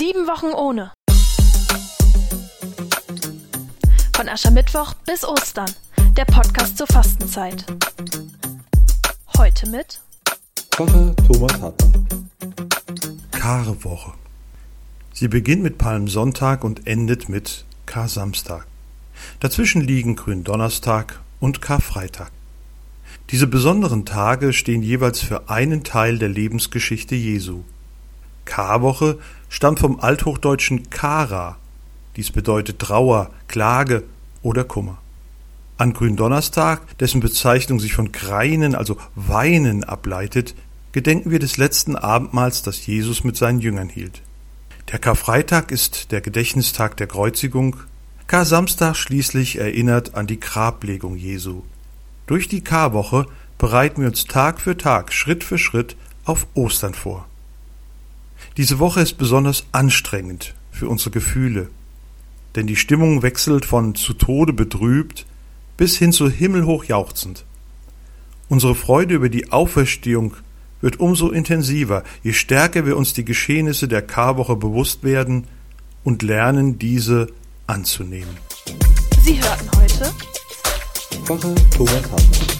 Sieben Wochen ohne. Von Aschermittwoch bis Ostern. Der Podcast zur Fastenzeit. Heute mit Pfarrer Thomas Hartmann. Karwoche. Sie beginnt mit Palmsonntag und endet mit Kar-Samstag. Dazwischen liegen Gründonnerstag und Karfreitag. Diese besonderen Tage stehen jeweils für einen Teil der Lebensgeschichte Jesu. Karwoche stammt vom althochdeutschen Kara. Dies bedeutet Trauer, Klage oder Kummer. An Gründonnerstag, dessen Bezeichnung sich von Kreinen, also Weinen ableitet, gedenken wir des letzten Abendmahls, das Jesus mit seinen Jüngern hielt. Der Karfreitag ist der Gedächtnistag der Kreuzigung, Kar-Samstag schließlich erinnert an die Grablegung Jesu. Durch die Karwoche bereiten wir uns Tag für Tag, Schritt für Schritt auf Ostern vor. Diese Woche ist besonders anstrengend für unsere Gefühle, denn die Stimmung wechselt von zu Tode betrübt bis hin zu himmelhoch jauchzend. Unsere Freude über die Auferstehung wird umso intensiver, je stärker wir uns die Geschehnisse der Karwoche bewusst werden und lernen, diese anzunehmen. Sie hörten heute Pfarrer Thomas Hartmann.